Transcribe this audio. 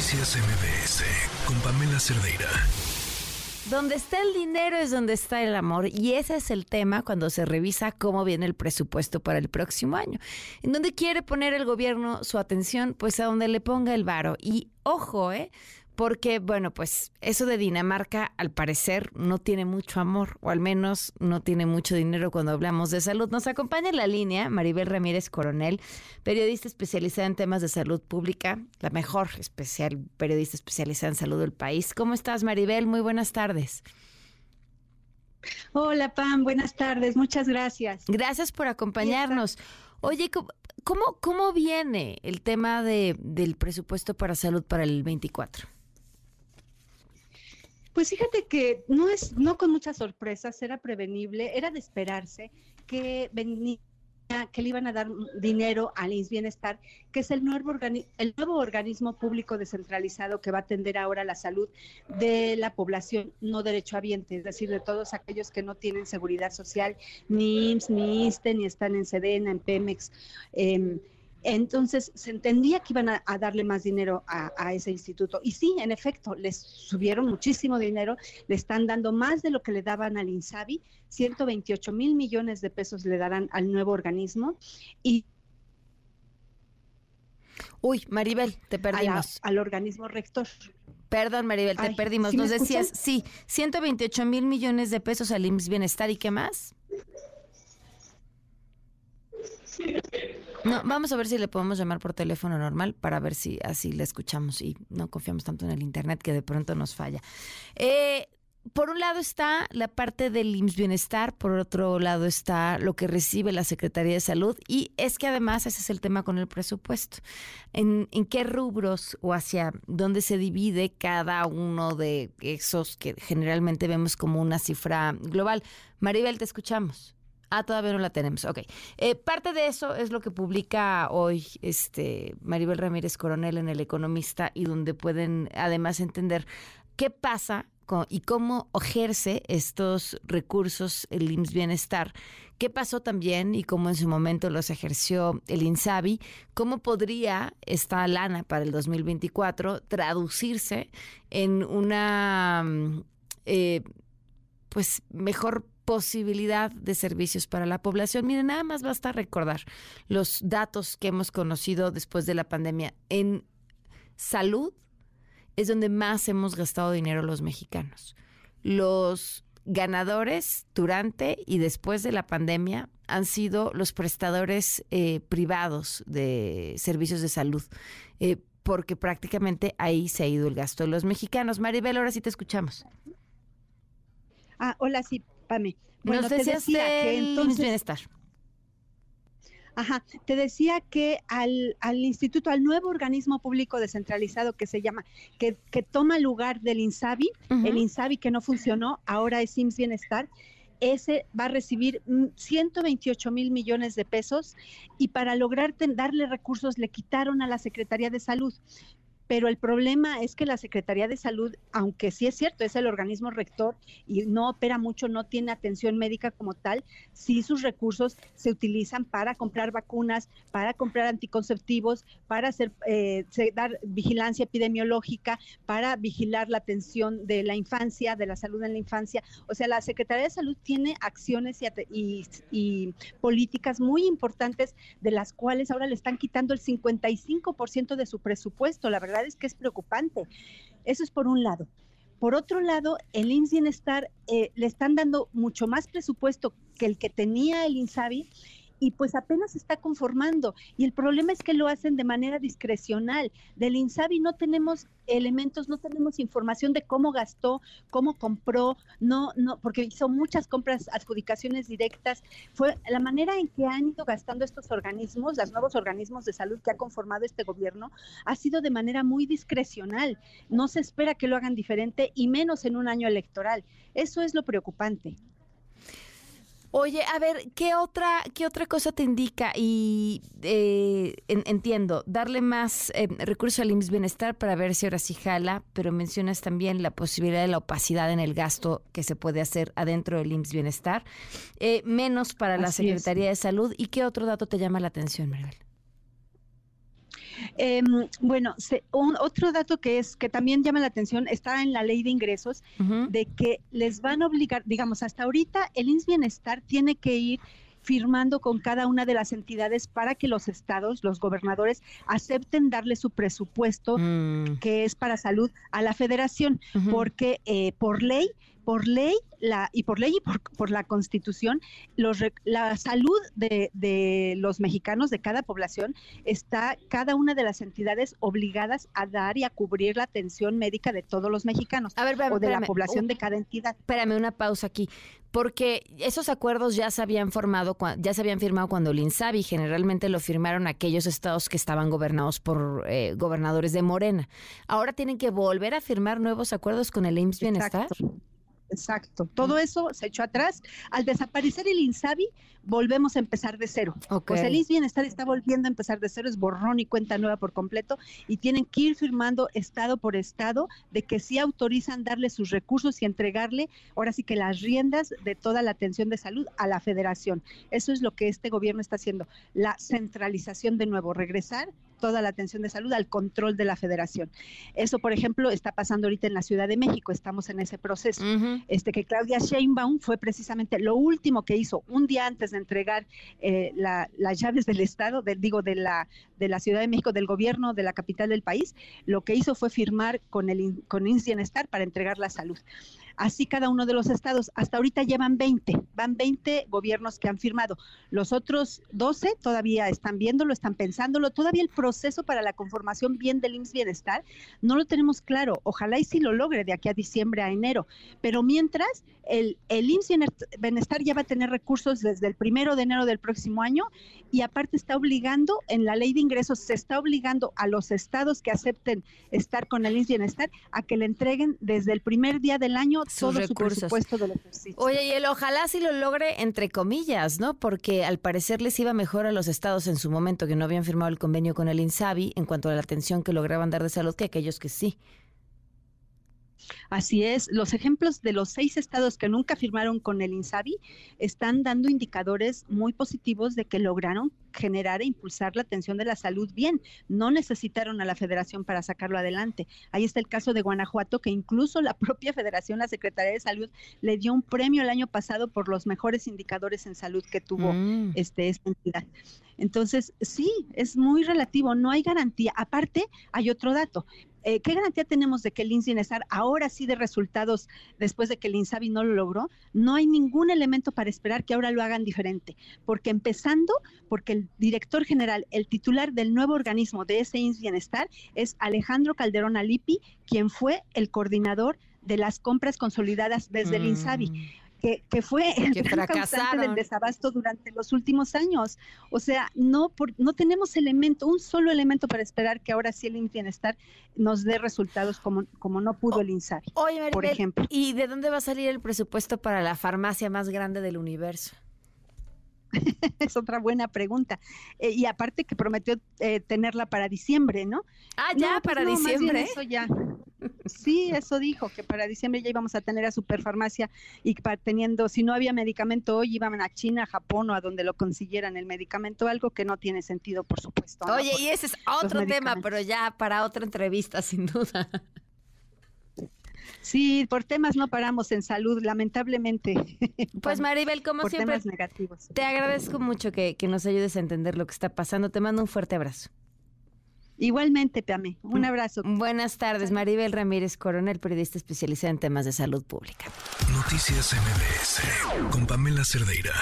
Noticias MBS con Pamela Cerdeira. Donde está el dinero es donde está el amor y ese es el tema cuando se revisa cómo viene el presupuesto para el próximo año. En donde quiere poner el gobierno su atención, pues a donde le ponga el varo. Y ojo, ¿eh? Porque, bueno, pues eso de Dinamarca al parecer no tiene mucho amor, o al menos no tiene mucho dinero cuando hablamos de salud. Nos acompaña en la línea Maribel Ramírez Coronel, periodista especializada en temas de salud pública, la mejor especial, periodista especializada en salud del país. ¿Cómo estás, Maribel? Muy buenas tardes. Hola, Pam, buenas tardes, muchas gracias. Gracias por acompañarnos. Oye, ¿cómo, cómo viene el tema de, del presupuesto para salud para el 24? Pues fíjate que no es, no con muchas sorpresas, era prevenible, era de esperarse que venía que le iban a dar dinero al INS Bienestar, que es el nuevo, el nuevo organismo público descentralizado que va a atender ahora la salud de la población no derechohabiente, es decir, de todos aquellos que no tienen seguridad social, ni IMSS, ni ISTE, ni están en Sedena, en Pemex. Eh, entonces se entendía que iban a, darle más dinero a, ese instituto. Y sí, en efecto, les subieron muchísimo dinero, le están dando más de lo que le daban al INSABI, 128 mil millones de pesos le darán al nuevo organismo. Y Uy, Maribel, te perdimos. al organismo rector. Perdón, Maribel, te perdimos. Nos decías, sí, 128 mil millones de pesos al IMSS Bienestar y qué más. No, vamos a ver si le podemos llamar por teléfono normal para ver si así le escuchamos y no confiamos tanto en el internet que de pronto nos falla. Eh, por un lado está la parte del IMSS Bienestar, por otro lado está lo que recibe la Secretaría de Salud y es que además ese es el tema con el presupuesto. ¿En, en qué rubros o hacia dónde se divide cada uno de esos que generalmente vemos como una cifra global? Maribel, te escuchamos. Ah, todavía no la tenemos. Ok. Eh, parte de eso es lo que publica hoy este Maribel Ramírez Coronel en El Economista y donde pueden además entender qué pasa y cómo ejerce estos recursos el IMSS Bienestar. ¿Qué pasó también y cómo en su momento los ejerció el INSABI? ¿Cómo podría esta lana para el 2024 traducirse en una mm, eh, pues mejor posibilidad de servicios para la población. Miren, nada más basta recordar los datos que hemos conocido después de la pandemia. En salud es donde más hemos gastado dinero los mexicanos. Los ganadores durante y después de la pandemia han sido los prestadores eh, privados de servicios de salud, eh, porque prácticamente ahí se ha ido el gasto de los mexicanos. Maribel, ahora sí te escuchamos. Ah, hola, sí, bueno, te decía que entonces bienestar. Ajá, te decía que al, al, instituto, al nuevo organismo público descentralizado que se llama, que, que toma lugar del INSABI, el INSABI que no funcionó, ahora es IMSS Bienestar, ese va a recibir 128 mil millones de pesos y para lograr darle recursos le quitaron a la Secretaría de Salud pero el problema es que la Secretaría de Salud, aunque sí es cierto, es el organismo rector y no opera mucho, no tiene atención médica como tal, sí sus recursos se utilizan para comprar vacunas, para comprar anticonceptivos, para hacer eh, dar vigilancia epidemiológica, para vigilar la atención de la infancia, de la salud en la infancia. O sea, la Secretaría de Salud tiene acciones y, y políticas muy importantes de las cuales ahora le están quitando el 55% de su presupuesto. La verdad es que es preocupante. Eso es por un lado. Por otro lado, el IMSS Bienestar eh, le están dando mucho más presupuesto que el que tenía el INSABI y pues apenas está conformando. Y el problema es que lo hacen de manera discrecional. Del INSABI no tenemos elementos, no tenemos información de cómo gastó, cómo compró, no, no, porque hizo muchas compras, adjudicaciones directas. Fue la manera en que han ido gastando estos organismos, los nuevos organismos de salud que ha conformado este gobierno, ha sido de manera muy discrecional. No se espera que lo hagan diferente y menos en un año electoral. Eso es lo preocupante. Oye, a ver, ¿qué otra, qué otra cosa te indica? Y eh, entiendo, darle más eh, recursos al IMSS Bienestar para ver si ahora sí jala, pero mencionas también la posibilidad de la opacidad en el gasto que se puede hacer adentro del IMSS Bienestar, eh, menos para la Secretaría de Salud. ¿Y qué otro dato te llama la atención, Maribel? Em, bueno, otro dato que es que también llama la atención está en la ley de ingresos de que les van a obligar, digamos, hasta ahorita el INS Bienestar tiene que ir firmando con cada una de las entidades para que los estados, los gobernadores, acepten darle su presupuesto mm. que es para salud a la federación, porque eh, por ley por ley la, y por ley y por, la constitución, los, la salud de, los mexicanos, de cada población, está cada una de las entidades obligadas a dar y a cubrir la atención médica de todos los mexicanos o de la población de cada entidad. Espérame una pausa aquí, porque esos acuerdos ya se habían formado, ya se habían firmado cuando el INSABI generalmente lo firmaron aquellos estados que estaban gobernados por eh, gobernadores de Morena. Ahora tienen que volver a firmar nuevos acuerdos con el IMSS Bienestar. Exacto. Todo eso se echó atrás. Al desaparecer el INSABI, volvemos a empezar de cero. O sea, el INS Bienestar está volviendo a empezar de cero, es borrón y cuenta nueva por completo, y tienen que ir firmando estado por estado de que sí autorizan darle sus recursos y entregarle, ahora sí que las riendas de toda la atención de salud a la federación. Eso es lo que este gobierno está haciendo, la centralización de nuevo, regresar toda la atención de salud al control de la federación. Eso, por ejemplo, está pasando ahorita en la Ciudad de México, estamos en ese proceso. Este que Claudia Sheinbaum fue precisamente lo último que hizo un día antes de entregar eh, las llaves del Estado, digo, de la, de la Ciudad de México, del gobierno de la capital del país, lo que hizo fue firmar con el con Bienestar para entregar la salud así cada uno de los estados. Hasta ahorita llevan 20, van 20 gobiernos que han firmado. Los otros 12 todavía están viéndolo, están pensándolo. Todavía el proceso para la conformación bien del IMSS Bienestar no lo tenemos claro. Ojalá y sí lo logre de aquí a diciembre, a enero. Pero mientras, el, el IMSS Bienestar ya va a tener recursos desde el primero de enero del próximo año y aparte está obligando, en la ley de ingresos, se está obligando a los estados que acepten estar con el IMSS Bienestar a que le entreguen desde el primer día del año todo su presupuesto del ejercicio. Oye, y el ojalá sí lo logre entre comillas, ¿no? Porque al parecer les iba mejor a los estados en su momento que no habían firmado el convenio con el INSABI en cuanto a la atención que lograban dar de salud que aquellos que sí. Así es, los ejemplos de los seis estados que nunca firmaron con el INSABI están dando indicadores muy positivos de que lograron generar e impulsar la atención de la salud bien. No necesitaron a la federación para sacarlo adelante. Ahí está el caso de Guanajuato, que incluso la propia federación, la Secretaría de Salud, le dio un premio el año pasado por los mejores indicadores en salud que tuvo mm. este, esta entidad. Entonces, sí, es muy relativo, no hay garantía. Aparte, hay otro dato. Eh, ¿qué garantía tenemos de que el INS ahora sí de resultados después de que el INSABI no lo logró? No hay ningún elemento para esperar que ahora lo hagan diferente, porque empezando, porque el director general, el titular del nuevo organismo de ese INS Bienestar es Alejandro Calderón Alipi, quien fue el coordinador de las compras consolidadas desde el INSABI. Mm que, fue el gran causante del desabasto durante los últimos años. O sea, no, no tenemos elemento, un solo elemento para esperar que ahora sí el Bienestar nos dé resultados como, como no pudo el INSABI, Oye, por ejemplo. ¿Y de dónde va a salir el presupuesto para la farmacia más grande del universo? es otra buena pregunta. Eh, y aparte que prometió eh, tenerla para diciembre, ¿no? Ah, ya, pues para diciembre. Eso ya. Sí, eso dijo, que para diciembre ya íbamos a tener a Superfarmacia y para teniendo, si no había medicamento hoy, iban a China, a Japón o a donde lo consiguieran el medicamento, algo que no tiene sentido, por supuesto. Oye, y ese es otro tema, pero ya para otra entrevista, sin duda. Sí, por temas no paramos en salud, lamentablemente. Pues Maribel, como por siempre, temas negativos. te agradezco mucho que, que nos ayudes a entender lo que está pasando. Te mando un fuerte abrazo. Igualmente, Pame. Un abrazo. Buenas tardes, Maribel Ramírez Coronel, periodista especializada en temas de salud pública. Noticias MBS con Pamela Cerdeira.